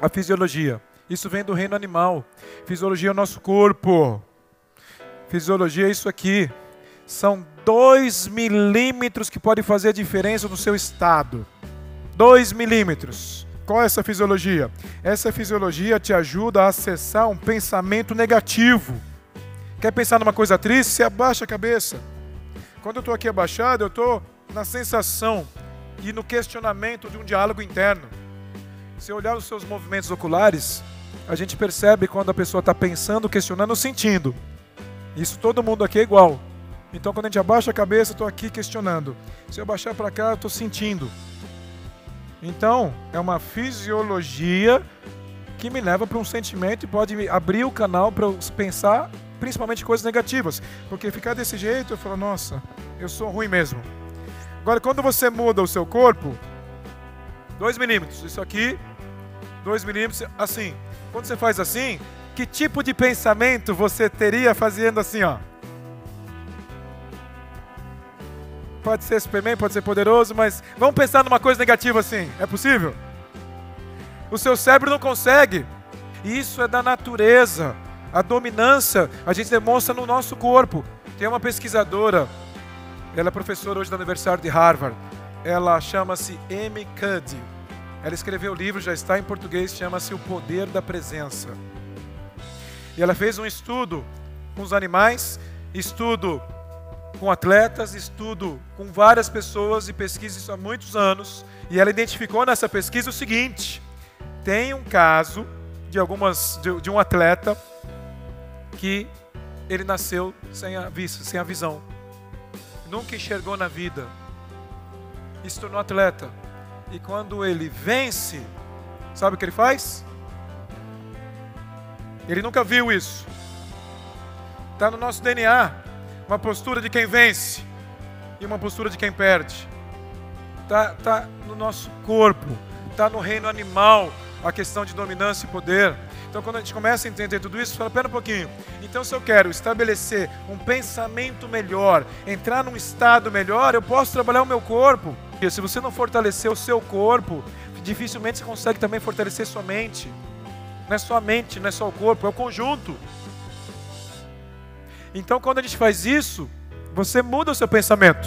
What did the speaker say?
a fisiologia. Isso vem do reino animal. Fisiologia é o nosso corpo. Fisiologia é isso aqui. São dois milímetros que podem fazer a diferença no seu estado. Dois milímetros. Qual é essa fisiologia? Essa fisiologia te ajuda a acessar um pensamento negativo. Quer pensar numa coisa triste? Você abaixa a cabeça. Quando eu estou aqui abaixado, eu estou na sensação e no questionamento de um diálogo interno. Se olhar os seus movimentos oculares, a gente percebe quando a pessoa está pensando, questionando sentindo. Isso todo mundo aqui é igual. Então quando a gente abaixa a cabeça, eu estou aqui questionando. Se eu baixar para cá, eu estou sentindo. Então, é uma fisiologia que me leva para um sentimento e pode abrir o canal para eu pensar principalmente coisas negativas. Porque ficar desse jeito, eu falo, nossa, eu sou ruim mesmo. Agora, quando você muda o seu corpo, 2 milímetros, isso aqui, 2 milímetros, assim. Quando você faz assim, que tipo de pensamento você teria fazendo assim, ó? Pode ser Superman, pode ser poderoso, mas vamos pensar numa coisa negativa assim. É possível? O seu cérebro não consegue. Isso é da natureza. A dominância a gente demonstra no nosso corpo. Tem uma pesquisadora, ela é professora hoje da Universidade de Harvard. Ela chama-se Amy Cuddy. Ela escreveu o livro, já está em português, chama-se O Poder da Presença. E ela fez um estudo com os animais, estudo com atletas, estudo com várias pessoas e pesquisa isso há muitos anos. E ela identificou nessa pesquisa o seguinte: tem um caso de algumas de, de um atleta que ele nasceu sem a vista, sem a visão. Nunca enxergou na vida. E se tornou atleta. E quando ele vence, sabe o que ele faz? Ele nunca viu isso. Está no nosso DNA. Uma postura de quem vence e uma postura de quem perde. Está tá no nosso corpo. Está no reino animal a questão de dominância e poder. Então, quando a gente começa a entender tudo isso, fala: pera um pouquinho. Então, se eu quero estabelecer um pensamento melhor, entrar num estado melhor, eu posso trabalhar o meu corpo. E se você não fortalecer o seu corpo, dificilmente você consegue também fortalecer sua mente. Não é só a mente, não é só o corpo, é o conjunto. Então, quando a gente faz isso, você muda o seu pensamento.